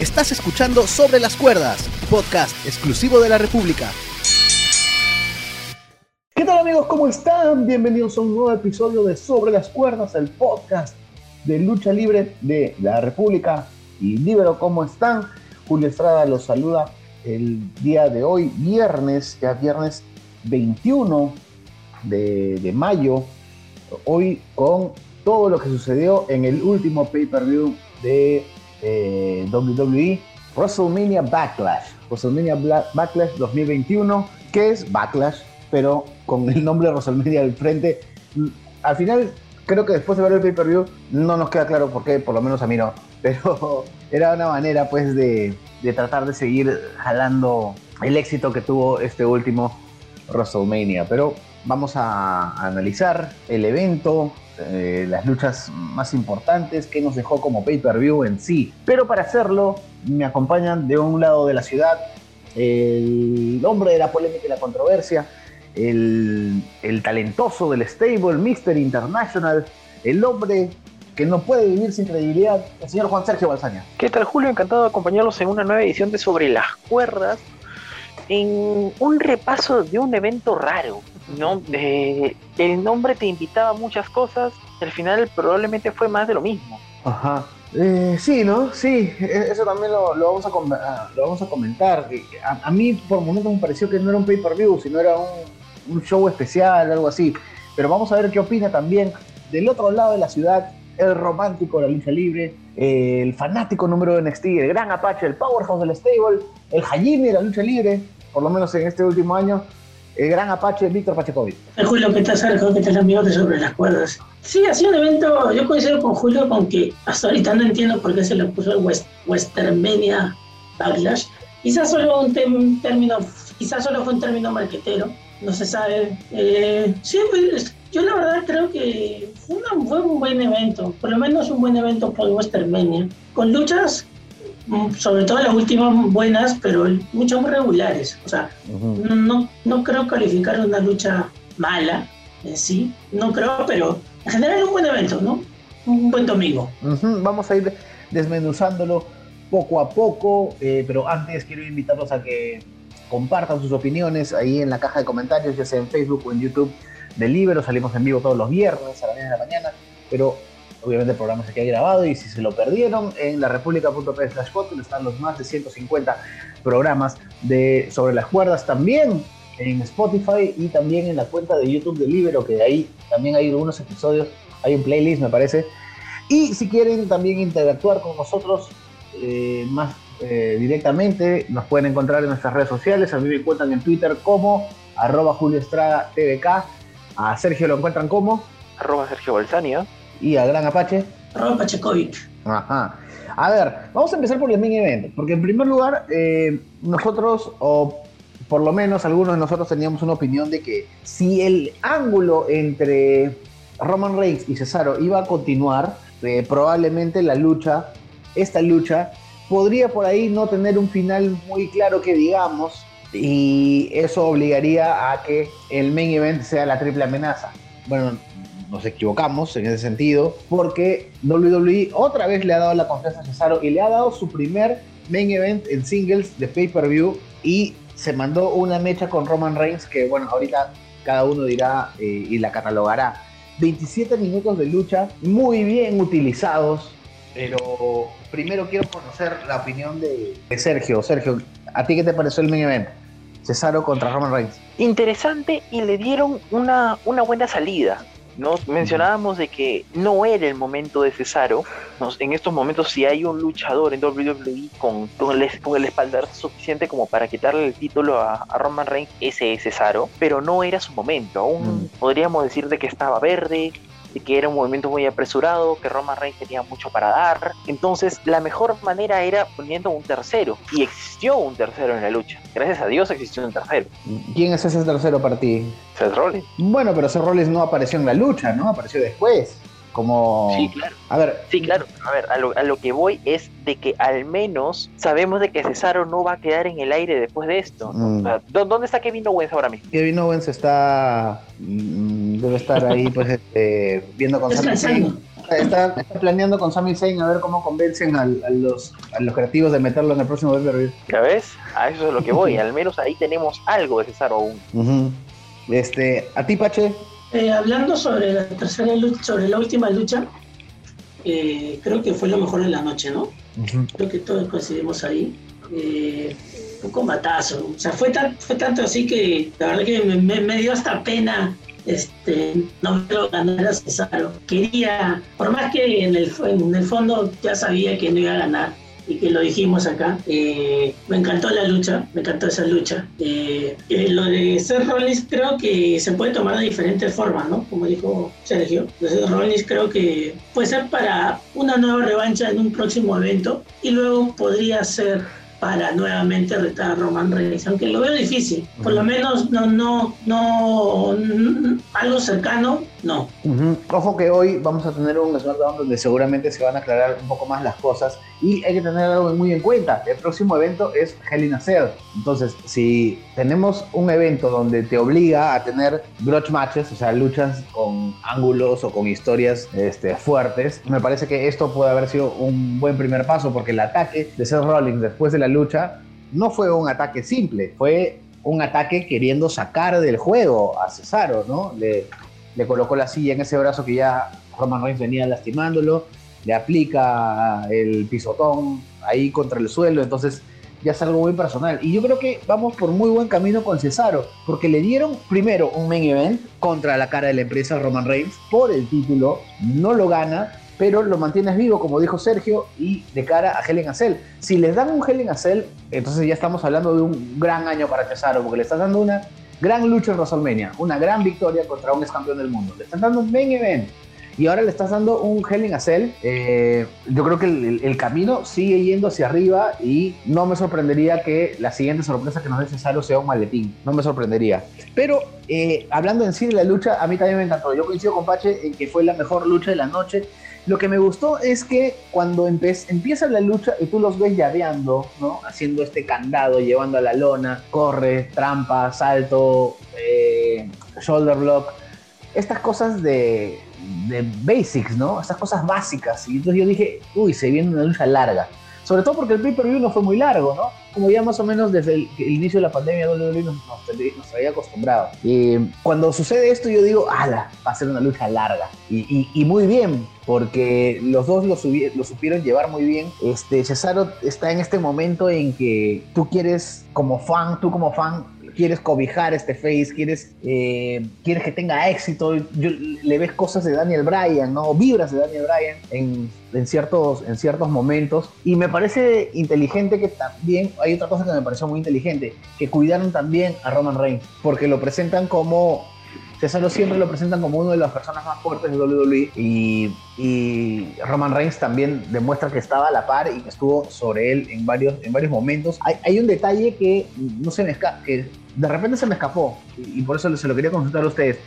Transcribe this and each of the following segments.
Estás escuchando Sobre las Cuerdas, podcast exclusivo de la República. ¿Qué tal amigos? ¿Cómo están? Bienvenidos a un nuevo episodio de Sobre las Cuerdas, el podcast de lucha libre de la República y Libero. ¿Cómo están? Julio Estrada los saluda el día de hoy, viernes, ya viernes 21 de, de mayo, hoy con todo lo que sucedió en el último pay-per-view de eh, WWE, WrestleMania Backlash. WrestleMania Backlash 2021, que es Backlash, pero con el nombre de WrestleMania al frente. Al final, creo que después de ver el pay-per-view, no nos queda claro por qué, por lo menos a mí no. Pero era una manera, pues, de, de tratar de seguir jalando el éxito que tuvo este último WrestleMania. Pero vamos a analizar el evento, eh, las luchas más importantes que nos dejó como pay-per-view en sí. Pero para hacerlo, me acompañan de un lado de la ciudad el hombre de la polémica y la controversia, el, el talentoso del stable, Mr. International, el hombre que no puede vivir sin credibilidad, el señor Juan Sergio Balsaña. ¿Qué tal, Julio? Encantado de acompañarlos en una nueva edición de Sobre las Cuerdas, en un repaso de un evento raro, ¿no? el nombre te invitaba a muchas cosas, al final probablemente fue más de lo mismo. Ajá. Eh, sí, ¿no? Sí, e-, eso también lo, vamos, a ah, lo vamos a comentar. A, mí por momentos me pareció que no era un pay-per-view, sino era un, show especial, algo así. Pero vamos a ver qué opina también del otro lado de la ciudad, el romántico de la lucha libre, el fanático número de NXT, el gran Apache, el powerhouse del stable, el Hajime de la lucha libre, por lo menos en este último año, el gran Apache Víctor Pachecovic. Julio, ¿qué tal, Sergio? ¿Qué tal, amigos de Sobre las Cuerdas? Sí, ha sido un evento, yo coincido con Julio con que hasta ahorita no entiendo por qué se le puso el West, Westermenia Backlash. Quizás solo un término, quizás solo fue un término marquetero, no se sabe. Eh, sí, pues, yo la verdad creo que fue, fue, un buen evento, por lo menos un buen evento por Westermenia, con luchas sobre todo las últimas buenas, pero muchas muy regulares. O sea, no, no creo calificar una lucha mala en sí, no creo, pero en general es un buen evento, ¿no? Un buen domingo. Vamos a ir desmenuzándolo poco a poco, eh, pero antes quiero invitarlos a que compartan sus opiniones ahí en la caja de comentarios, ya sea en Facebook o en YouTube de Libero. Salimos en vivo todos los viernes a las 10 de la mañana, pero Obviamente el programa se queda grabado y si se lo perdieron, en la república.p están los más de 150 programas de Sobre las Cuerdas. También en Spotify y también en la cuenta de YouTube de Libero, que ahí también hay algunos episodios, hay un playlist me parece. Y si quieren también interactuar con nosotros eh, más eh, directamente, nos pueden encontrar en nuestras redes sociales. A mí me encuentran en Twitter como arroba Julio Estrada TVK. A Sergio lo encuentran como arroba Sergio Balsania y al Gran Apache. Rob Pachecovic. Ajá. A ver, vamos a empezar por el main event, porque en primer lugar, eh, nosotros, o por lo menos algunos de nosotros teníamos una opinión de que si el ángulo entre Roman Reigns y Cesaro iba a continuar, eh, probablemente la lucha, esta lucha, podría por ahí no tener un final muy claro que digamos, y eso obligaría a que el main event sea la triple amenaza. Bueno, nos equivocamos en ese sentido, porque WWE otra vez le ha dado la confianza a Cesaro y le ha dado su primer main event en singles de pay-per-view y se mandó una mecha con Roman Reigns que, bueno, ahorita cada uno dirá eh, y la catalogará. 27 minutos de lucha muy bien utilizados, pero primero quiero conocer la opinión de, Sergio. Sergio, ¿a ti qué te pareció el main event? Cesaro contra Roman Reigns. Interesante y le dieron una, una buena salida. ¿No? Mencionábamos de que no era el momento de Cesaro. En estos momentos, si hay un luchador en WWE con, con, el, con el espaldar suficiente como para quitarle el título a, Roman Reigns, ese es Cesaro. Pero no era su momento. Aún mm. podríamos decir de que estaba verde, de que era un movimiento muy apresurado, que Roman Reigns tenía mucho para dar. Entonces, la mejor manera era poniendo un tercero. Y existió un tercero en la lucha. Gracias a Dios existió un tercero. ¿Quién es ese tercero para ti? Seth Rollins. Bueno, pero Seth Rollins no apareció en la lucha, ¿no? Apareció después. Como... Sí, claro. A ver. Sí, claro. A ver, a lo, que voy es de que al menos sabemos de que Cesaro no va a quedar en el aire después de esto. Mm. ¿Dónde está Kevin Owens ahora mismo? Kevin Owens está... Mm, debe estar ahí, pues, este, viendo con Está, planeando con Sami Zayn a ver cómo convencen a, los, a los creativos de meterlo en el próximo pay ¿Ya ves? A eso es lo que voy. Al menos ahí tenemos algo de César aún. este, ¿A ti, Pache? Eh, hablando sobre la tercera lucha, sobre la última lucha, eh, creo que fue lo mejor de la noche, ¿no? Creo que todos coincidimos ahí. Eh, un combatazo. O sea, fue, tan, fue tanto así que la verdad que me, dio hasta pena este, no lo ganar a Cesaro. Quería, por más que en el, en el fondo ya sabía que no iba a ganar, y que lo dijimos acá. Eh, me encantó la lucha, me encantó esa lucha. Eh, eh, lo de Seth Rollins creo que se puede tomar de diferentes formas, ¿no? Como dijo Sergio. Seth Rollins creo que puede ser para una nueva revancha en un próximo evento y luego podría ser para nuevamente retar a Roman Reigns, aunque lo veo difícil, por lo menos no, no, no, algo cercano, no. Ojo que hoy vamos a tener un SmackDown donde seguramente se van a aclarar un poco más las cosas y hay que tener algo muy en cuenta, el próximo evento es Hell in a Cell, entonces si tenemos un evento donde te obliga a tener grudge matches, o sea, luchas con ángulos o con historias este, fuertes, me parece que esto puede haber sido un buen primer paso porque el ataque de Seth Rollins después de la lucha no fue un ataque simple, fue un ataque queriendo sacar del juego a Cesaro, ¿no? Le, le colocó la silla en ese brazo que ya Roman Reigns venía lastimándolo, le aplica el pisotón ahí contra el suelo, entonces ya es algo muy personal. Y yo creo que vamos por muy buen camino con Cesaro, porque le dieron primero un main event contra la cara de la empresa Roman Reigns por el título, no lo gana, pero lo mantienes vivo, como dijo Sergio, y de cara a Helen Cell. Si les dan un Helen Cell, entonces ya estamos hablando de un gran año para Cesaro, porque le estás dando una gran lucha en WrestleMania, una gran victoria contra un ex campeón del mundo. Le estás dando un main event y ahora le estás dando un Helen a Cell. Eh, yo creo que el, camino sigue yendo hacia arriba y no me sorprendería que la siguiente sorpresa que nos dé Cesaro sea un maletín. No me sorprendería. Pero eh, hablando en sí de la lucha, a mí también me encantó. Yo coincido con Pache en que fue la mejor lucha de la noche lo que me gustó es que cuando empieza la lucha y tú los ves llaveando, ¿no? Haciendo este candado, llevando a la lona, corre, trampa, salto, eh, shoulder block, estas cosas de, de basics, ¿no? Estas cosas básicas. Y entonces yo dije, uy, se viene una lucha larga. Sobre todo porque el pay-per-view no fue muy largo, ¿no? Como ya más o menos desde el, inicio de la pandemia WWE nos, nos, había acostumbrado. Y cuando sucede esto yo digo, ala, va a ser una lucha larga. Y, y, muy bien, porque los dos lo, lo, supieron llevar muy bien. Este, Cesaro está en este momento en que tú quieres, como fan, tú como fan, quieres cobijar este face, quieres, eh, quieres que tenga éxito. le ves cosas de Daniel Bryan, ¿no? Vibras de Daniel Bryan en, en, ciertos, en ciertos momentos. Y me parece inteligente que también, hay otra cosa que me pareció muy inteligente, que cuidaron también a Roman Reigns, porque lo presentan como Cesaro siempre lo presentan como uno de las personas más fuertes de WWE y, y, Roman Reigns también demuestra que estaba a la par y que estuvo sobre él en varios, en varios momentos. Hay, hay un detalle que no se me escapa, que de repente se me escapó y, por eso se lo quería consultar a ustedes.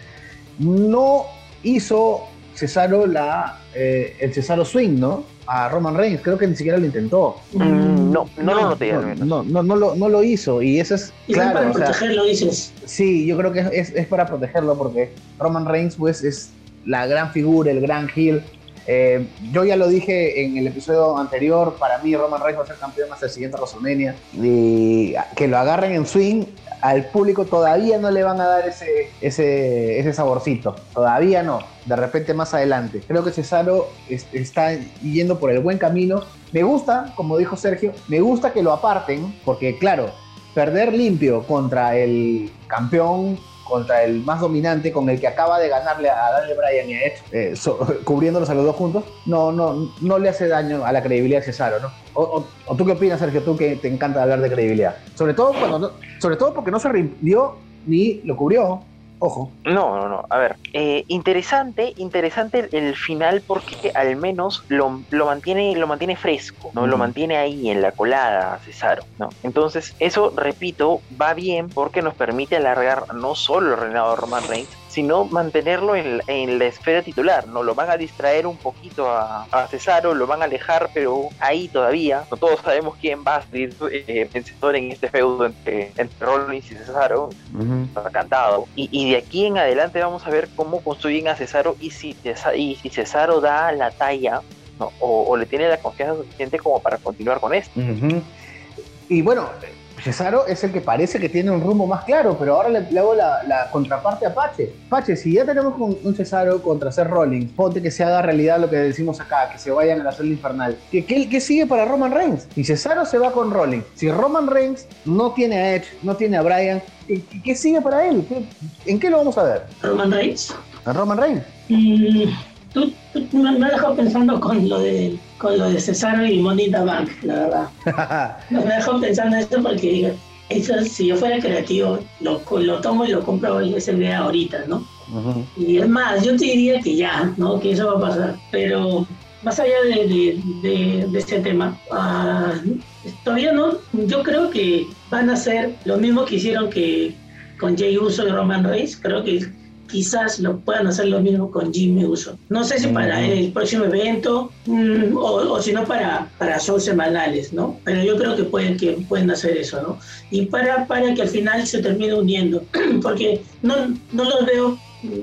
No hizo Cesaro la, eh, el Cesaro Swing, ¿no? A Roman Reigns, creo que ni siquiera lo intentó. Mm, no, no, lo noté. No, no, no, lo, no lo hizo y eso es... Y claro, para protegerlo, dices. Sí, yo creo que es, es, para protegerlo porque Roman Reigns pues es la gran figura, el gran heel. Eh, yo ya lo dije en el episodio anterior, para mí Roman Reigns va a ser campeón hasta el siguiente WrestleMania y que lo agarren en swing al público todavía no le van a dar ese, ese, ese saborcito. Todavía no. De repente más adelante. Creo que Cesaro está yendo por el buen camino. Me gusta, como dijo Sergio, me gusta que lo aparten, porque claro, perder limpio contra el campeón contra el más dominante, con el que acaba de ganarle a Daniel Bryan y a Edge, eh, cubriéndolos a los dos juntos, no, no, no le hace daño a la credibilidad de Cesaro, ¿no? O, tú qué opinas, Sergio, tú que te encanta hablar de credibilidad. Sobre todo, cuando sobre todo porque no se rindió ni lo cubrió. Ojo. No, no, no. A ver, eh, interesante, interesante el final porque al menos lo, lo, mantiene, lo mantiene fresco, ¿no? Lo mantiene ahí en la colada, Cesaro, ¿no? Entonces, eso, repito, va bien porque nos permite alargar no solo el reinado de Roman Reigns, sino mantenerlo en, en, la esfera titular, ¿no? Lo van a distraer un poquito a, a, Cesaro, lo van a alejar, pero ahí todavía, no todos sabemos quién va a salir eh, vencedor en este feudo entre, entre Rollins y Cesaro, está cantado. Y, y, de aquí en adelante vamos a ver cómo construyen a Cesaro y si, y si Cesaro da la talla ¿no? o, o, le tiene la confianza suficiente como para continuar con esto. Y bueno, Cesaro es el que parece que tiene un rumbo más claro, pero ahora le, le hago la, la, contraparte a Pache. Pache, si ya tenemos un, un Cesaro contra Seth Rollins, ponte que se haga realidad lo que decimos acá, que se vayan a la celda infernal. ¿Qué, qué, qué sigue para Roman Reigns? Y Cesaro se va con Rollins. Si Roman Reigns no tiene a Edge, no tiene a Bryan, ¿qué, qué sigue para él? ¿En qué lo vamos a ver? ¿Roman Reigns? ¿A Roman Reigns? Mm, tú, tú me has dejado pensando con lo de con lo de Cesaro y Monita Bank, la verdad. me dejó pensando en esto porque eso, si yo fuera creativo, lo, lo tomo y lo compro esa idea ahorita, ¿no? Uh -huh. Y es más, yo te diría que ya, ¿no? Que eso va a pasar. Pero más allá de, de, de, de ese tema, uh, todavía no, yo creo que van a hacer lo mismo que hicieron que con Jay Uso y Roman Reigns. Creo que quizás lo puedan hacer lo mismo con Jimmy Uso. No sé si para el próximo evento mmm, o, o, si no para, para shows semanales, ¿no? Pero yo creo que pueden, que pueden hacer eso, ¿no? Y para, para que al final se termine uniendo, porque no, no los veo,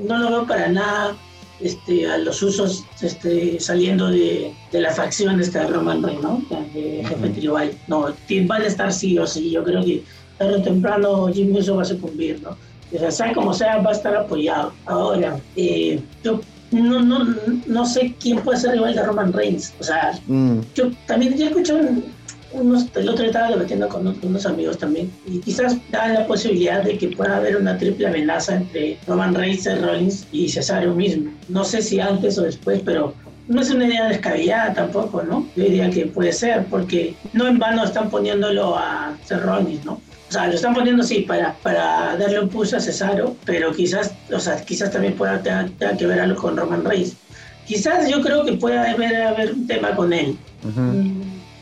no lo veo para nada este, a los usos este, saliendo de, de la facción esta de Roman Reigns, ¿no? De jefe tribal. No, van a estar sí o sí. Yo creo que tarde o temprano Jimmy Uso va a sucumbir, ¿no? O sea, sea como sea, va a estar apoyado. Ahora, eh, yo no, no, no sé quién puede ser rival de Roman Reigns. O sea, mm. yo también ya escuché un, unos, el otro día estaba debatiendo con unos amigos también, y quizás da la posibilidad de que pueda haber una triple amenaza entre Roman Reigns, Rollins y Cesaro mismo. No sé si antes o después, pero no es una idea descabellada tampoco, ¿no? Yo diría que puede ser, porque no en vano están poniéndolo a Rollins, ¿no? O sea, lo están poniendo sí para, para darle un pulso a Cesaro, pero quizás, o sea, quizás también pueda tenga que ver algo con Roman Reigns. Quizás yo creo que pueda haber, haber un tema con él. Uh -huh.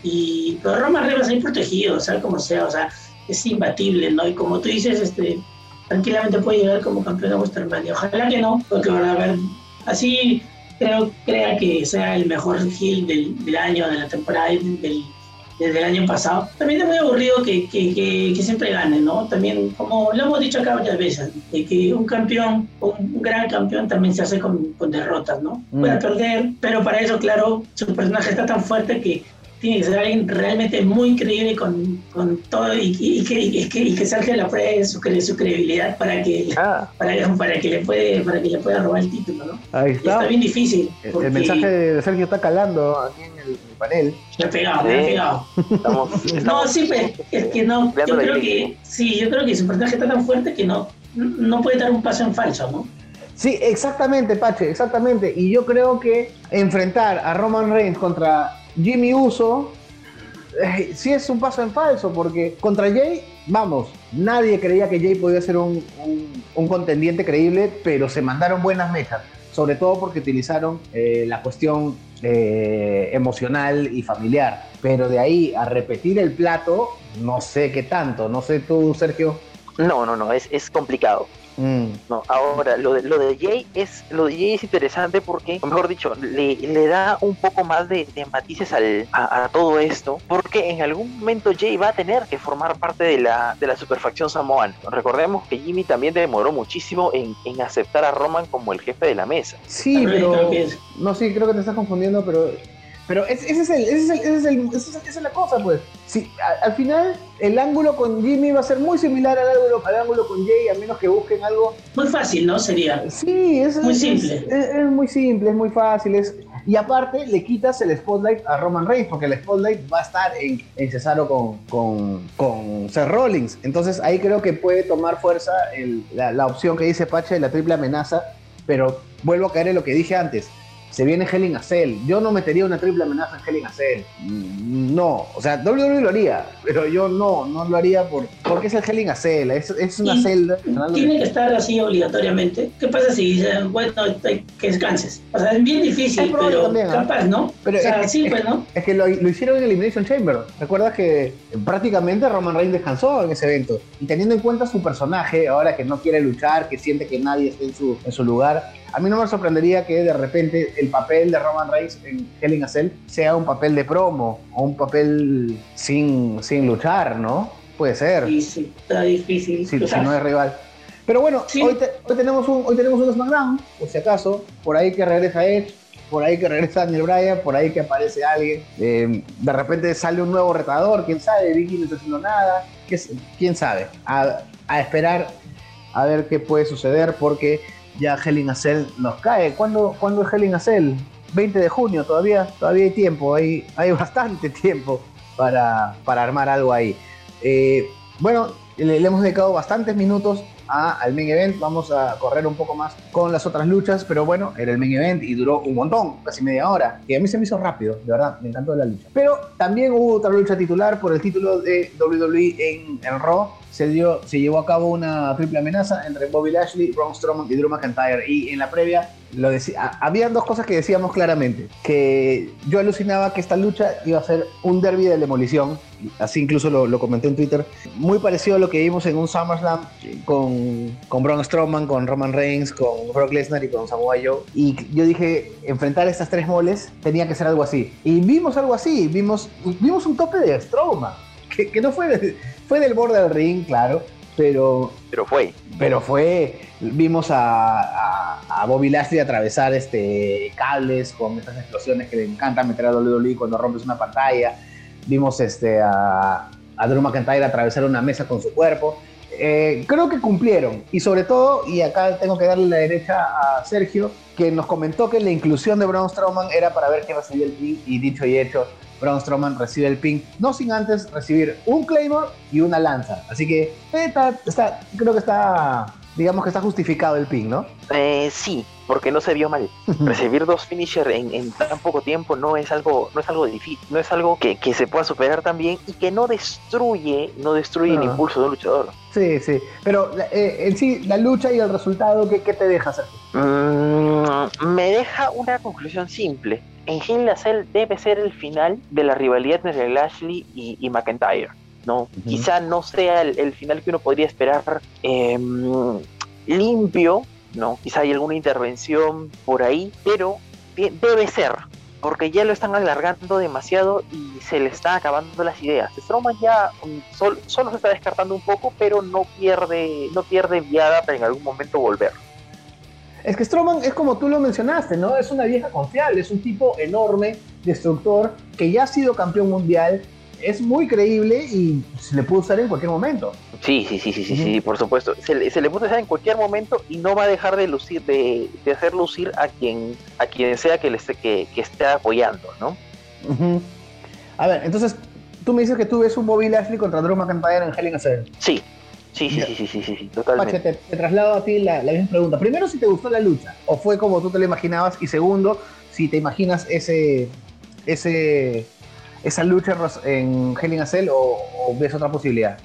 Y pero Roman Reigns va a ser protegido, o sea, como sea, o sea, es imbatible, ¿no? Y como tú dices, este, tranquilamente puede llegar como campeón de WrestleMania. Ojalá que no, porque van a ver, así creo crea que sea el mejor heel del, del año, de la temporada, del, desde el año pasado. También es muy aburrido que, que, que, que, siempre gane, ¿no? También, como lo hemos dicho acá varias veces, de que un campeón, un gran campeón también se hace con, con derrotas, ¿no? Mm. Puede perder, pero para eso, claro, su personaje está tan fuerte que tiene que ser alguien realmente muy creíble con, con todo y, y, que, y, que, y que salga la prueba de su, su credibilidad para que, ah. para, para, que le puede, para que le pueda robar el título, ¿no? Ahí está. Y está bien difícil. Porque... El mensaje de Sergio está calando aquí en el, en el panel. Me ha pegado, me ha pegado. Estamos, estamos no, sí, pero es que no. Yo creo que, sí, yo creo que su personaje está tan fuerte que no, no puede dar un paso en falso, ¿no? Sí, exactamente, Pache, exactamente. Y yo creo que enfrentar a Roman Reigns contra Jimmy Uso eh, sí es un paso en falso, porque contra Jay, vamos, nadie creía que Jay podía ser un, un, contendiente creíble, pero se mandaron buenas mechas, sobre todo porque utilizaron eh, la cuestión eh, emocional y familiar. Pero de ahí a repetir el plato, no sé qué tanto, no sé tú, Sergio. No, no, no, es, es complicado. Mm. No, ahora, lo de, lo de Jay es lo de Jay es interesante porque, o mejor dicho, le, le da un poco más de, de matices al, a, a, todo esto, porque en algún momento Jay va a tener que formar parte de la, de la superfacción samoana. Recordemos que Jimmy también demoró muchísimo en, en aceptar a Roman como el jefe de la mesa. Sí, pero... No, sí, creo que te estás confundiendo, pero pero ese, ese, es el, ese, es el, ese, es el, esa es la cosa, pues. A, al final, el ángulo con Jimmy va a ser muy similar al ángulo, al ángulo con Jay, a menos que busquen algo. Muy fácil, ¿no? Sería. Sí, es muy simple. Es, es, es, muy simple, es muy fácil. Es, y aparte, le quitas el spotlight a Roman Reigns, porque el spotlight va a estar en, en Cesaro con, con, con Seth Rollins. Entonces, ahí creo que puede tomar fuerza el, la, la opción que dice Pache de la triple amenaza. Pero vuelvo a caer en lo que dije antes se viene Hell in a Cell. Yo no metería una triple amenaza en Hell in a Cell. No, o sea, WWE lo haría, pero yo no, no lo haría por, porque es el Hell in a Cell, es, es una celda. Tiene que estar así obligatoriamente. ¿Qué pasa si dicen, bueno, que descanses? O sea, es bien Es difícil, probable pero también, ¿ah? capaz, ¿no? Pero o sea, es- sí, es- pues, ¿no? Es que lo, lo hicieron en Elimination Chamber. ¿Recuerdas que prácticamente Roman Reigns descansó en ese evento? Y teniendo en cuenta su personaje, ahora que no quiere luchar, que siente que nadie está en su, en su lugar, a mí no me sorprendería que de repente el papel de Roman Reigns en Hell in a Cell sea un papel de promo o un papel sin, sin luchar, ¿no? Puede ser, Sí, sí, está difícil. si, si no es rival. Pero bueno, Sí. hoy, te- hoy tenemos un, hoy tenemos un SmackDown, por si acaso, por ahí que regresa Edge, por ahí que regresa Daniel Bryan, por ahí que aparece alguien, eh, de repente sale un nuevo retador, quién sabe, Vicky no está haciendo nada, quién sabe, a, a esperar a ver qué puede suceder porque ya Hell in a Cell nos cae. ¿Cuándo, ¿cuándo es Hell in a Cell? 20 de junio, todavía, todavía hay tiempo, hay, hay bastante tiempo para, para armar algo ahí. Eh, bueno, le, hemos dedicado bastantes minutos al main event. Vamos a correr un poco más con las otras luchas, pero bueno, era el main event y duró un montón, casi media hora. Y a mí se me hizo rápido, de verdad, me encantó la lucha. Pero también hubo otra lucha titular por el título de WWE en, en Raw. Se, dio, se llevó a cabo una triple amenaza entre Bobby Lashley, Braun Strowman y Drew McIntyre. Y en la previa lo decía, dos cosas que decíamos claramente. Que yo alucinaba que esta lucha iba a ser un derby de demolición. Así incluso lo, lo comenté en Twitter. Muy parecido a lo que vimos en un SummerSlam con, con Braun Strowman, con Roman Reigns, con Brock Lesnar y con Samoa Joe. Y yo dije, enfrentar estas tres moles tenía que ser algo así. Y vimos algo así. Vimos, vimos un tope de Strowman. Que, que no fue, fue del borde del ring, claro. Pero Pero fue. pero fue, vimos a, a- a Bobby Lashley atravesar este, cables con estas explosiones que le encanta meter a WWE cuando rompes una pantalla. Vimos este, a, a Drew McIntyre atravesar una mesa con su cuerpo. Eh, creo que cumplieron. Y sobre todo, y acá tengo que darle la derecha a Sergio, que nos comentó que la inclusión de Braun Strowman era para ver quién recibía el pin. Y dicho y hecho, Braun Strowman recibe el pin, no sin antes recibir un Claymore y una lanza. Así que eh, está, está- creo que está, digamos que está justificado el pin, ¿no? Eh, sí, porque no se vio mal. Recibir dos finisher en, en tan poco tiempo no es algo, no es algo difícil, no es algo que, que se pueda superar también y que no destruye, no destruye el Ah. impulso de un luchador. Sí, sí. Pero eh, en sí, la lucha y el resultado, ¿qué, qué te deja, Sergio? Mm, me deja una conclusión simple. En Hell in a Cell debe ser el final de la rivalidad entre Lashley y, y McIntyre. ¿no? Quizá no sea el, el final que uno podría esperar em, limpio, ¿no? Quizá hay alguna intervención por ahí, pero de- debe ser, porque ya lo están alargando demasiado y se le están acabando las ideas. Strowman ya mm, sol- solo se está descartando un poco, pero no pierde, no pierde viada para en algún momento volver. Es que Strowman es como tú lo mencionaste, ¿no? Es una vieja confiable, es un tipo enorme, destructor, que ya ha sido campeón mundial, es muy creíble y se le puede usar en cualquier momento. Sí, sí, sí, sí, sí, sí, por supuesto. Se, le- se le puede usar en cualquier momento y no va a dejar de lucir, de, de hacer lucir a quien, a quien sea que le esté, que, que esté apoyando, ¿no? A ver, entonces, tú me dices que tú ves un Bobby Lashley contra Drew McIntyre en Hell in a Cell. Sí, sí, sí, sí, sí, sí, totalmente. te, te traslado a ti la, la misma pregunta. Primero, si te gustó la lucha, o fue como tú te lo imaginabas, y segundo, si te imaginas ese, ese, esa lucha en Hell in a Cell o, o ves otra posibilidad.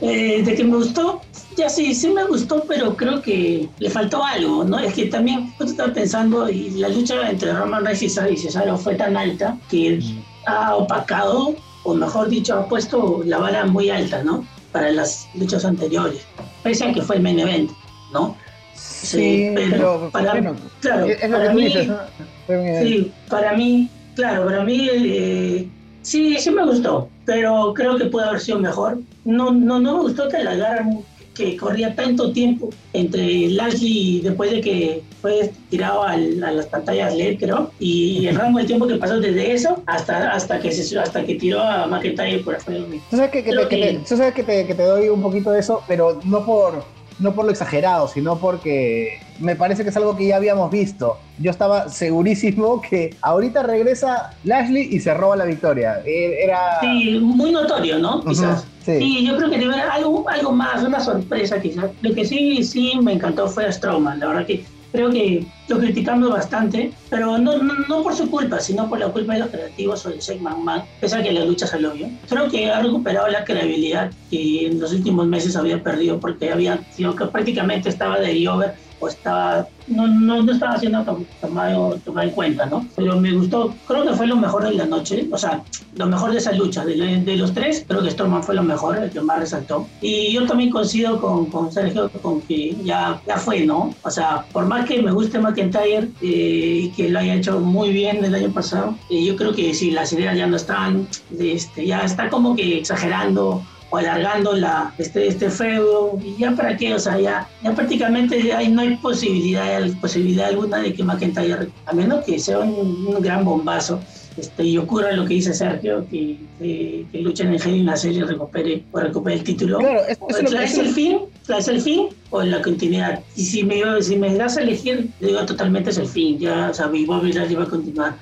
Eh, de que me gustó, ya sí, sí me gustó, pero creo que le faltó algo, ¿no? Es que también yo estaba pensando y la lucha entre Roman Reigns y Cesaro- y Cesaro fue tan alta que ha opacado, o mejor dicho, ha puesto la vara muy alta, ¿no? Para las luchas anteriores, pese a que fue el main event, ¿no? Sí, pero pero, para- bueno, claro, es, es lo para que mí-. Sí, para mí, claro, para mí eh, sí, sí me gustó, pero creo que puede haber sido mejor. No, no, no me gustó que alargaran, que corría tanto tiempo entre Lashley después de que fue tirado al- a las pantallas LED, creo, y el rango de tiempo que pasó desde eso hasta, hasta, que, se, hasta que tiró a McIntyre por afuera. Tú sabes que, que te, Creo que te- que- tú sabes que te- que te doy un poquito de eso, pero no por, no por lo exagerado, sino porque me parece que es algo que ya habíamos visto. Yo estaba segurísimo que ahorita regresa Lashley y se roba la victoria. Eh, Era... Sí, muy notorio, ¿no? Quizás. sí. Sí, yo creo que debe haber algo, algo más, una sorpresa quizás. Lo que sí, sí me encantó fue a Strowman. La verdad que Creo que lo criticamos bastante, pero no, no, por su culpa, sino por la culpa de los creativos o de Shane McMahon, pese a que la lucha salió bien. Creo que ha recuperado la credibilidad que en los últimos meses había perdido porque había, sino que prácticamente estaba de over o estaba, no, no, no estaba siendo tomado, tomado en cuenta, ¿no? Pero me gustó, creo que fue lo mejor de la noche, o sea, lo mejor de esa lucha, de, de los tres, creo que Storman fue lo mejor, el que más resaltó. Y yo también coincido con, con Sergio, con que ya, ya fue, ¿no? O sea, por más que me guste McIntyre eh, y que lo haya hecho muy bien el año pasado, eh, yo creo que si las ideas ya no están, este, ya está como que exagerando o alargando la, este, este feudo, y ya para qué, o sea, ya, ya prácticamente ya no hay posibilidad, posibilidad alguna de que McIntyre, a menos que sea un, gran bombazo, este, y ocurra lo que dice Sergio, que, que, que luchen en el en la serie recupere, o recupere el título. Claro, es, es, el fin? ¿Es el fin o la continuidad? Y si me, si me das a elegir, digo totalmente es el fin, ya, o sea, mi Bobby Lashley va a continuar.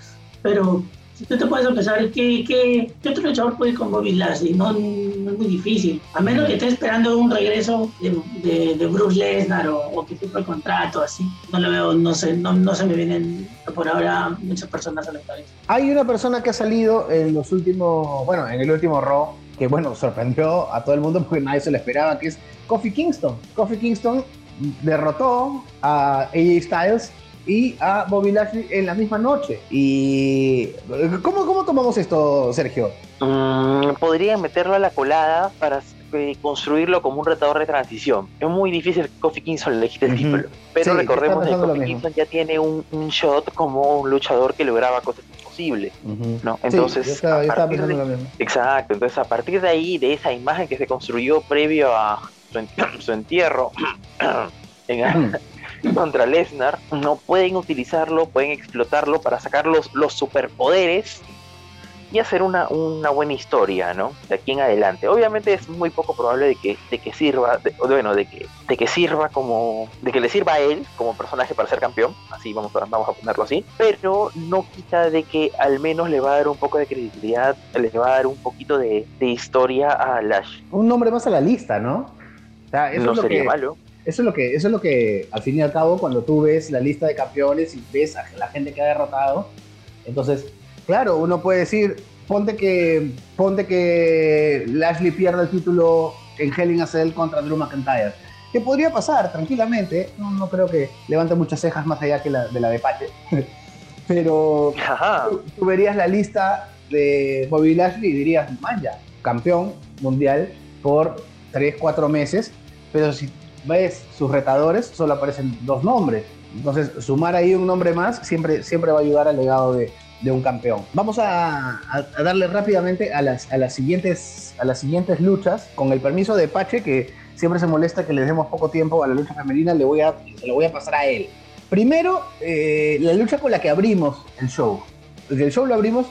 Pero si tú te puedes empezar, ¿qué, qué, qué otro luchador puede con Bobby Lashley? No, no, es muy difícil. A menos que esté esperando un regreso de, de, Bruce Lesnar o, o que firme el contrato, así. No lo veo, no sé, no, no se me vienen por ahora muchas personas a la cabeza. Hay una persona que ha salido en los últimos, bueno, en el último Raw, que bueno, sorprendió a todo el mundo porque nadie se lo esperaba, que es Kofi Kingston. Kofi Kingston derrotó a AJ Styles y a Bobby Lashley en la misma noche. ¿Y cómo, cómo tomamos esto, Sergio? Mm, podrían meterlo a la colada para eh, construirlo como un retador de transición. Es muy difícil que Kofi Kingston le quite el título, pero recordemos que Kofi Kingston ya tiene un, shot como un luchador que lograba cosas imposibles, ¿no? Entonces, exacto, entonces a partir de ahí, de esa imagen que se construyó previo a su, entierro, en, contra Lesnar, no pueden utilizarlo, pueden explotarlo para sacar los, los superpoderes y hacer una, una, buena historia, ¿no? De aquí en adelante. Obviamente es muy poco probable de que, de que sirva, bueno, de que, de que sirva como, de que le sirva a él como personaje para ser campeón, así vamos a, vamos a ponerlo así, pero no quita de que al menos le va a dar un poco de credibilidad, le va a dar un poquito de, de historia a Lash. Un nombre más a la lista, ¿no? O sea, eso no es sería malo. Eso es, lo que, eso es lo que, al fin y al cabo, cuando tú ves la lista de campeones y ves a la gente que ha derrotado, entonces, claro, uno puede decir, ponte que, ponte que Lashley pierda el título en Hell in a Cell contra Drew McIntyre. Que podría pasar tranquilamente, no, creo que levante muchas cejas más allá que la, de la de Pache. Pero tú, verías la lista de Bobby Lashley y dirías, man ya, campeón mundial por 3, 4 meses, pero si ves sus retadores, solo aparecen dos nombres. Entonces, sumar ahí un nombre más siempre, siempre va a ayudar al legado de, un campeón. Vamos a, a, darle rápidamente a las, a, las siguientes, a las siguientes luchas, con el permiso de Pache, que siempre se molesta que le demos poco tiempo a la lucha femenina, le voy a, se lo voy a pasar a él. Primero, eh, la lucha con la que abrimos el show. El show lo abrimos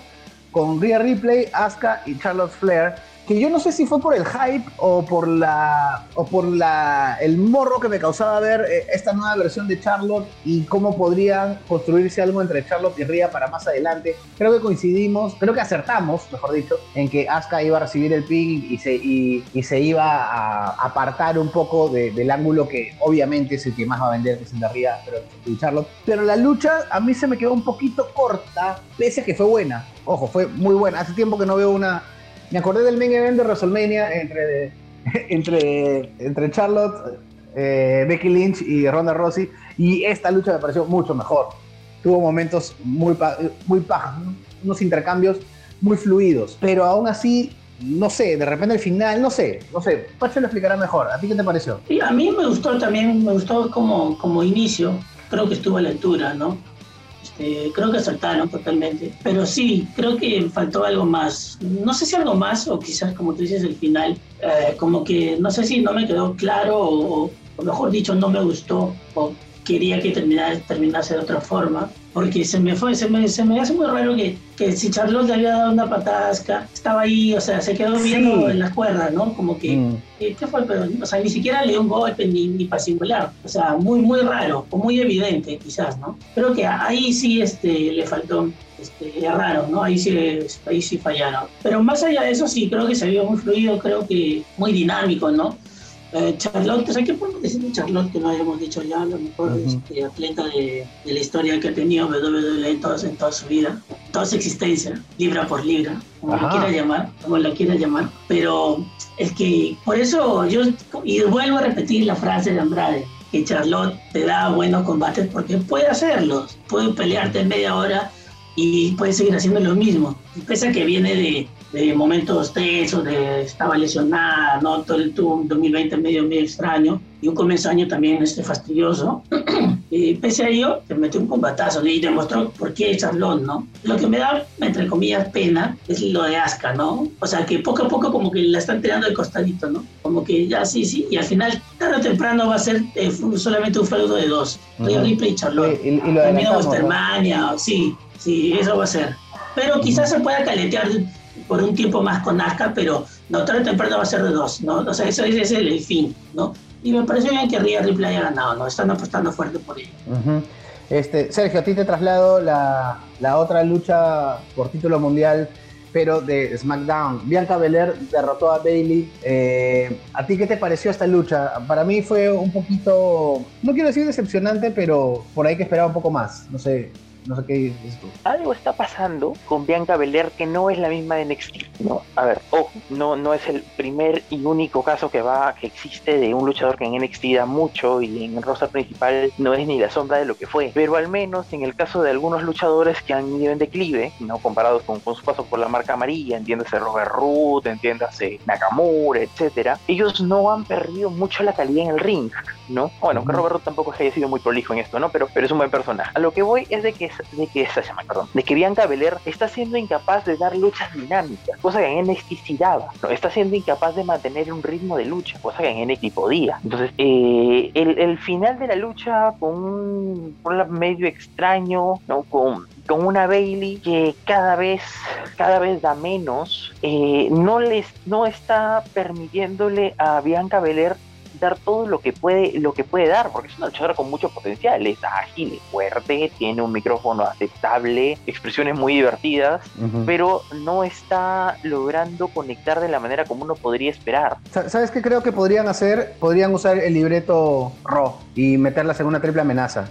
con Rhea Ripley, Asuka y Charlotte Flair que yo no sé si fue por el hype o por la o por la el morro que me causaba ver eh, esta nueva versión de Charlotte y cómo podrían construirse algo entre Charlotte y Rhea para más adelante. Creo que coincidimos, creo que acertamos, mejor dicho, en que Asuka iba a recibir el pin y se, y, se iba a apartar un poco del ángulo que obviamente es el que más va a vender, que es el de Rhea, pero y Charlotte. Pero la lucha a mí se me quedó un poquito corta, pese a que fue buena. Ojo, fue muy buena. Hace tiempo que no veo una me acordé del main event de WrestleMania entre, entre, entre Charlotte, eh, Becky Lynch y Ronda Rousey, y esta lucha me pareció mucho mejor. Tuvo momentos muy, muy pajas, unos intercambios muy fluidos, pero aún así no sé, de repente al final, no sé, no sé, Pacho lo explicará mejor. ¿A ti qué te pareció? Sí, a mí me gustó también, me gustó como, como inicio, creo que estuvo a la altura, ¿no? Este, creo que saltaron totalmente. Pero sí, creo que faltó algo más. No sé si algo más, o quizás, como tú dices, el final, eh, como que no sé si no me quedó claro, o, o, mejor dicho, no me gustó, o quería que terminara, terminase de otra forma porque se me fue, se me, se me hace muy raro que, que si Charlotte le había dado una patasca, estaba ahí, o sea, se quedó viendo en las cuerdas, ¿no? Como que, mm. ¿qué fue? Pero, o sea, ni siquiera le dio un golpe ni, ni para singular, o sea, muy, muy raro, o muy evidente quizás, ¿no? Creo que ahí sí este, le faltó, este, raro, ¿no? Ahí sí, ahí sí fallaron. Pero más allá de eso, sí, creo que se vio muy fluido, creo que muy dinámico, ¿no? Eh, Charlotte, ¿qué podemos decir de Charlotte que no hayamos dicho ya? Lo mejor este, atleta de, la historia que ha tenido WWE en, en toda su vida, toda su existencia, libra por libra, como lo quiera llamar, como lo quiera llamar. Pero es que por eso yo, y vuelvo a repetir la frase de Andrade, que Charlotte te da buenos combates porque puede hacerlos, puede pelearte en media hora y puede seguir haciendo lo mismo. Pese a que viene de, de momentos tensos, de estaba lesionada, ¿no? Todo el 2020 medio, medio extraño y un comienzo de año también este, fastidioso. y pese a ello, te metió un combatazo y demostró por qué Charlón, ¿no? Lo que me da, entre comillas, pena es lo de Asuka, ¿no? O sea, que poco a poco como que la están tirando de costadito, ¿no? Como que ya sí, sí, y al final, tarde o temprano va a ser eh, solamente un feudo de dos, uh y Charlón. Y, y, lo También sí, sí, eso va a ser. Pero quizás se pueda caletear por un tiempo más con Asuka, pero no tarde o temprano va a ser de dos, ¿no? O sea, eso, es el, fin, ¿no? Y me parece bien que Rhea Ripley haya ganado, ¿no? Están apostando fuerte por ello. este, Sergio, a ti te traslado la, la otra lucha por título mundial pero de SmackDown. Bianca Belair derrotó a Bailey. Eh, ¿A ti qué te pareció esta lucha? Para mí fue un poquito, no quiero decir decepcionante, pero por ahí que esperaba un poco más. No sé, no sé qué dices tú. Algo está pasando con Bianca Belair que no es la misma de NXT. No, a ver, ojo, no, no es el primer y único caso que va, que existe de un luchador que en NXT da mucho y en el roster principal no es ni la sombra de lo que fue. Pero al menos en el caso de algunos luchadores que han ido en declive, no comparados con, su paso por la marca amarilla, entiéndase Robert Root, entiéndase Nakamura, etcétera, ellos no han perdido mucho la calidad en el ring, ¿no? Bueno, que Robert Root tampoco haya sido muy prolijo en esto, ¿no? Pero, pero es un buen personaje. A lo que voy es de que de que, perdón, de que Bianca Belair está siendo incapaz de dar luchas dinámicas, cosa que en NXT sí daba, ¿no? está siendo incapaz de mantener un ritmo de lucha, cosa que en NXT podía. Entonces, eh, el, final de la lucha con un, medio extraño, ¿no? Con con una Bailey que cada vez, cada vez da menos, eh, no les, no está permitiéndole a Bianca Belair dar todo lo que puede, lo que puede dar, porque es una luchadora con mucho potencial, es ágil, es fuerte, tiene un micrófono aceptable, expresiones muy divertidas, pero no está logrando conectar de la manera como uno podría esperar. ¿Sabes qué creo que podrían hacer? Podrían usar el libreto Raw y meterla en una triple amenaza.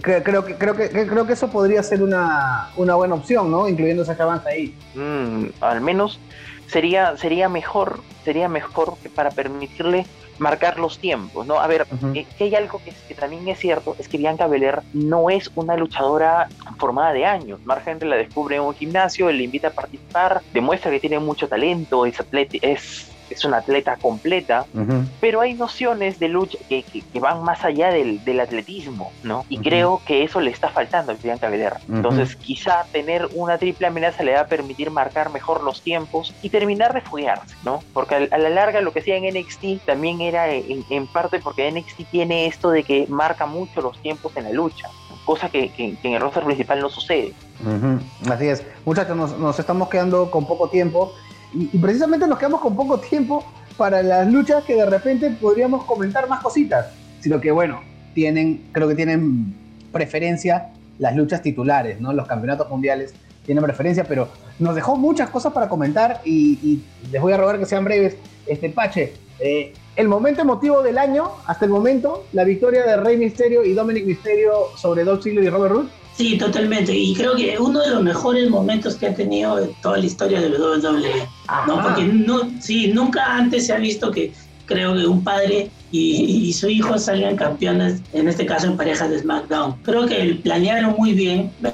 Creo que, creo que, creo que eso podría ser una, una buena opción, ¿no? Incluyendo esa avanza ahí. Mm, al menos sería, sería mejor, sería mejor que para permitirle marcar los tiempos, ¿no? A ver, eh, que hay algo que, también es cierto, es que Bianca Belair no es una luchadora formada de años. Mark Henry la descubre en un gimnasio, le invita a participar, demuestra que tiene mucho talento, es, atleta, es es una atleta completa, pero hay nociones de lucha que, que, van más allá del, del atletismo, ¿no? Y creo que eso le está faltando a Bianca Belair. Entonces, quizá tener una triple amenaza le va a permitir marcar mejor los tiempos y terminar de foguearse, ¿no? Porque a, la larga lo que hacía en NXT también era en, parte porque NXT tiene esto de que marca mucho los tiempos en la lucha cosa que, que, en el roster principal no sucede. Así es. Muchachos, nos, nos, estamos quedando con poco tiempo y, precisamente nos quedamos con poco tiempo para las luchas que de repente podríamos comentar más cositas, sino que bueno, tienen, creo que tienen preferencia las luchas titulares, ¿no? Los campeonatos mundiales tienen preferencia, pero nos dejó muchas cosas para comentar y, les voy a rogar que sean breves. Este Pache, eh, el momento emotivo del año, hasta el momento, la victoria de Rey Misterio y Dominic Misterio sobre Dolph Ziggler y Robert Roode. Sí, totalmente. Y creo que uno de los mejores momentos que ha tenido en toda la historia de WWE. ¿no? Porque no, sí, nunca antes se ha visto que creo que un padre y, su hijo salgan campeones, en este caso en parejas de SmackDown. Creo que planearon muy bien. Me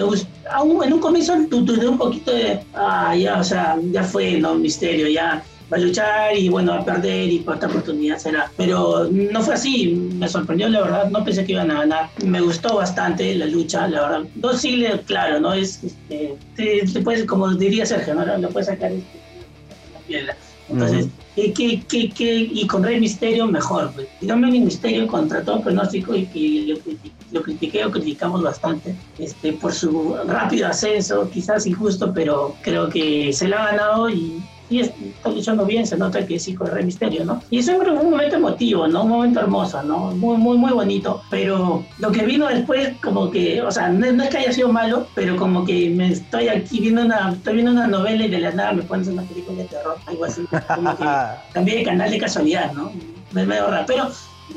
aún en un comienzo dudé un poquito de, ah, ya, o sea, ya fue, ¿no? Misterio, ya va a luchar y bueno, va a perder y por esta oportunidad será. Pero no fue así, me sorprendió la verdad, no pensé que iban a ganar. Me gustó bastante la lucha, la verdad. Dos siglos, claro, ¿no? Es, este, te, puedes, como diría Sergio, ¿no? Lo puedes sacar este, la piedra. Entonces, ¿qué, qué, qué, y con Rey Misterio mejor. Pues. Dominic Misterio contra todo pronóstico y que lo, lo critiqué o criticamos bastante este, por su rápido ascenso, quizás injusto, pero creo que se lo ha ganado y y está luchando bien, se nota que sí corre misterio, ¿no? Y eso fue un momento emotivo, ¿no? Un momento hermoso, ¿no? Muy, muy, muy bonito. Pero lo que vino después, como que, o sea, no, es que haya sido malo, pero como que me estoy aquí viendo una, estoy viendo una novela y de la nada me pones una película de terror, algo así. Como que cambié de canal de casualidad, ¿no? es medio raro. Pero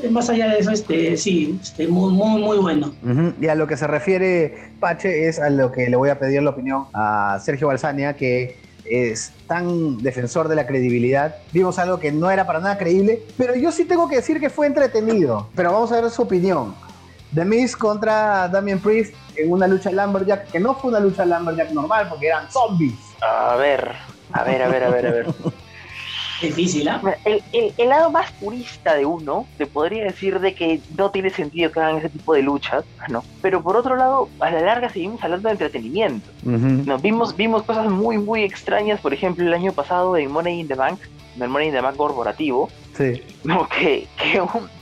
eh, más allá de eso, este, sí, este, muy, muy, muy bueno. Y a lo que se refiere Pache es a lo que le voy a pedir la opinión a Sergio Balsania, que es tan defensor de la credibilidad. Vimos algo que no era para nada creíble, pero yo sí tengo que decir que fue entretenido. Pero vamos a ver su opinión. The Miz contra Damien Priest en una lucha Lumberjack, que no fue una lucha Lumberjack normal porque eran zombies. A ver, a ver, a ver, a ver, a ver. Difícil, ¿ah? El, lado más purista de uno te podría decir de que no tiene sentido que hagan ese tipo de luchas, ¿no? Pero por otro lado, a la larga seguimos hablando de entretenimiento. ¿no? Vimos, vimos cosas muy, muy extrañas, por ejemplo, el año pasado en Money in the Bank, en el Money in the Bank corporativo. Sí. No, que,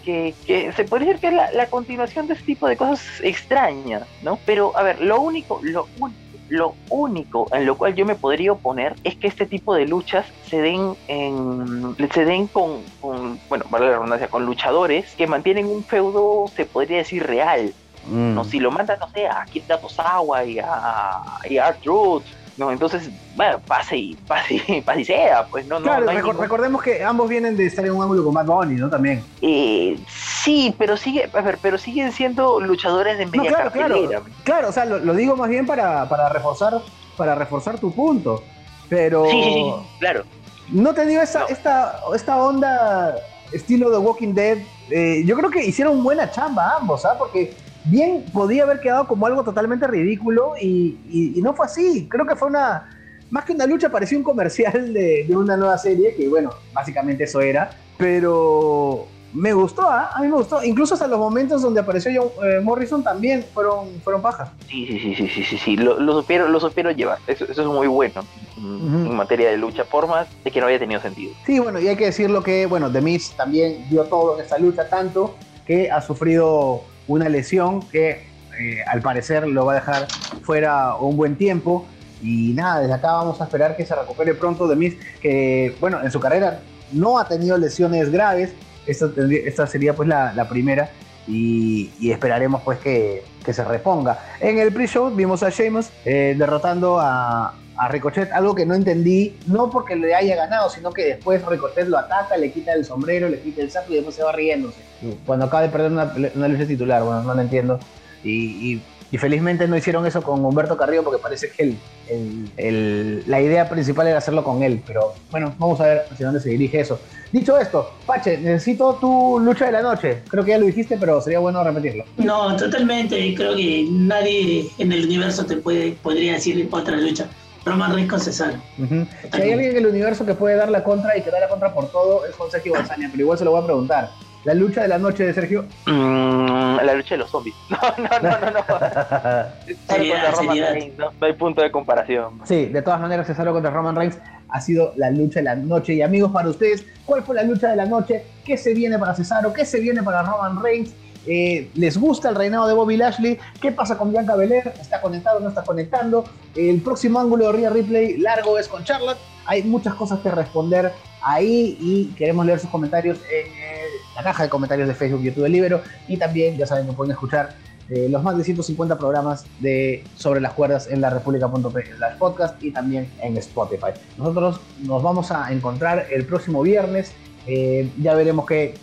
que, que, se puede decir que es la, la, continuación de ese tipo de cosas extrañas, ¿no? Pero, a ver, lo único, lo único lo único en lo cual yo me podría oponer es que este tipo de luchas se den en, se den con, bueno, vale la redundancia, con luchadores que mantienen un feudo, se podría decir, real. Mm. No, si lo mandan, no sé, a Kid Tosawa y a, y a Art Truth, no, entonces, bueno, pase y pase, pase y sea, pues no, claro, recordemos que ambos vienen de estar en un ángulo con Bad Bunny, ¿no? También. Eh, sí, pero sigue, a ver, pero siguen siendo luchadores de media claro, Claro, claro, o sea, lo, digo más bien para, para, reforzar, para reforzar tu punto. Pero. Sí, sí, sí, claro. No te digo esta, esta, esta onda estilo de Walking Dead. Eh, yo creo que hicieron buena chamba ambos, ¿ah? Porque bien podía haber quedado como algo totalmente ridículo y, no fue así. Creo que fue una, más que una lucha, parecía un comercial de, una nueva serie, que bueno, básicamente eso era, pero me gustó, ¿ah? a mí me gustó. Incluso hasta los momentos donde apareció John, eh, Morrison también fueron, fueron pajas. Sí, sí, sí, sí, sí, sí, sí. Lo, lo, supieron, lo supieron llevar. Eso, eso es muy bueno en materia de lucha, por más de que no haya tenido sentido. Sí, bueno, y hay que decirlo que, bueno, The Miz también dio todo en esta lucha, tanto que ha sufrido una lesión que eh, al parecer lo va a dejar fuera un buen tiempo. Y nada, desde acá vamos a esperar que se recupere pronto de Miz, que bueno, en su carrera no ha tenido lesiones graves. Esta, esta sería pues la, primera. Y, esperaremos pues que, que, se reponga. En el pre-show vimos a Sheamus eh, derrotando a, a Ricochet, algo que no entendí, no porque le haya ganado, sino que después Ricochet lo ataca, le quita el sombrero, le quita el saco y después se va riéndose. Cuando acaba de perder una, una lucha titular, bueno, no lo entiendo. Y, felizmente no hicieron eso con Humberto Carrillo porque parece que el, la idea principal era hacerlo con él. Pero bueno, vamos a ver hacia dónde se dirige eso. Dicho esto, Pache, necesito tu lucha de la noche. Creo que ya lo dijiste, pero sería bueno repetirlo. No, totalmente. Creo que nadie en el universo te puede, podría decir otra lucha. Roman Reigns con Cesaro. Si hay alguien en el universo que puede dar la contra y que da la contra por todo, es José Sergio pero igual se lo voy a preguntar. ¿La lucha de la noche de Sergio? Mm, la lucha de los zombies. No, no, no, no. no. Roman Reigns, ¿no? hay punto de comparación. Sí, de todas maneras, Cesaro contra Roman Reigns ha sido la lucha de la noche. Y amigos, para ustedes, ¿cuál fue la lucha de la noche? ¿Qué se viene para Cesaro? ¿Qué se viene para Roman Reigns? Eh, les gusta el reinado de Bobby Lashley, qué pasa con Bianca Belair, está conectado o no está conectando, el próximo ángulo de Rhea Ripley largo es con Charlotte, hay muchas cosas que responder ahí y queremos leer sus comentarios en la caja de comentarios de Facebook, YouTube de Libero y también ya saben que pueden escuchar eh, los más de 150 programas de Sobre las Cuerdas en la República.p, las podcast y también en Spotify. Nosotros nos vamos a encontrar el próximo viernes eh, ya veremos qué,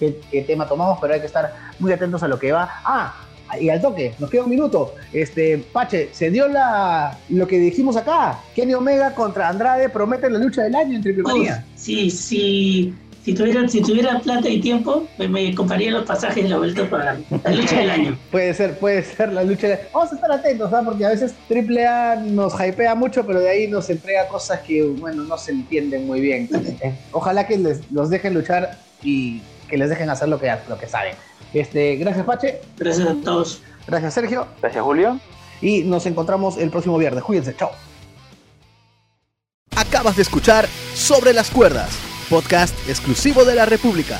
tema tomamos, pero hay que estar muy atentos a lo que va. Ah, y al toque, nos queda un minuto. Este, Pache, se dio la, lo que dijimos acá. Kenny Omega contra Andrade prometen la lucha del año en Triple Manía. Sí, sí, si tuviera, si tuviera plata y tiempo, me, compraría los pasajes de la vuelta para la lucha del año. puede ser, puede ser la lucha del año. Vamos a estar atentos, ¿sabes? porque a veces AAA nos hypea mucho, pero de ahí nos entrega cosas que, bueno, no se entienden muy bien. Eh, ojalá que les, los dejen luchar y que les dejen hacer lo que, lo que saben. Este, gracias, Pache. Gracias a todos. Gracias, Sergio. Gracias, Julio. Y nos encontramos el próximo viernes. Cuídense, chao. Acabas de escuchar Sobre las Cuerdas podcast exclusivo de la República.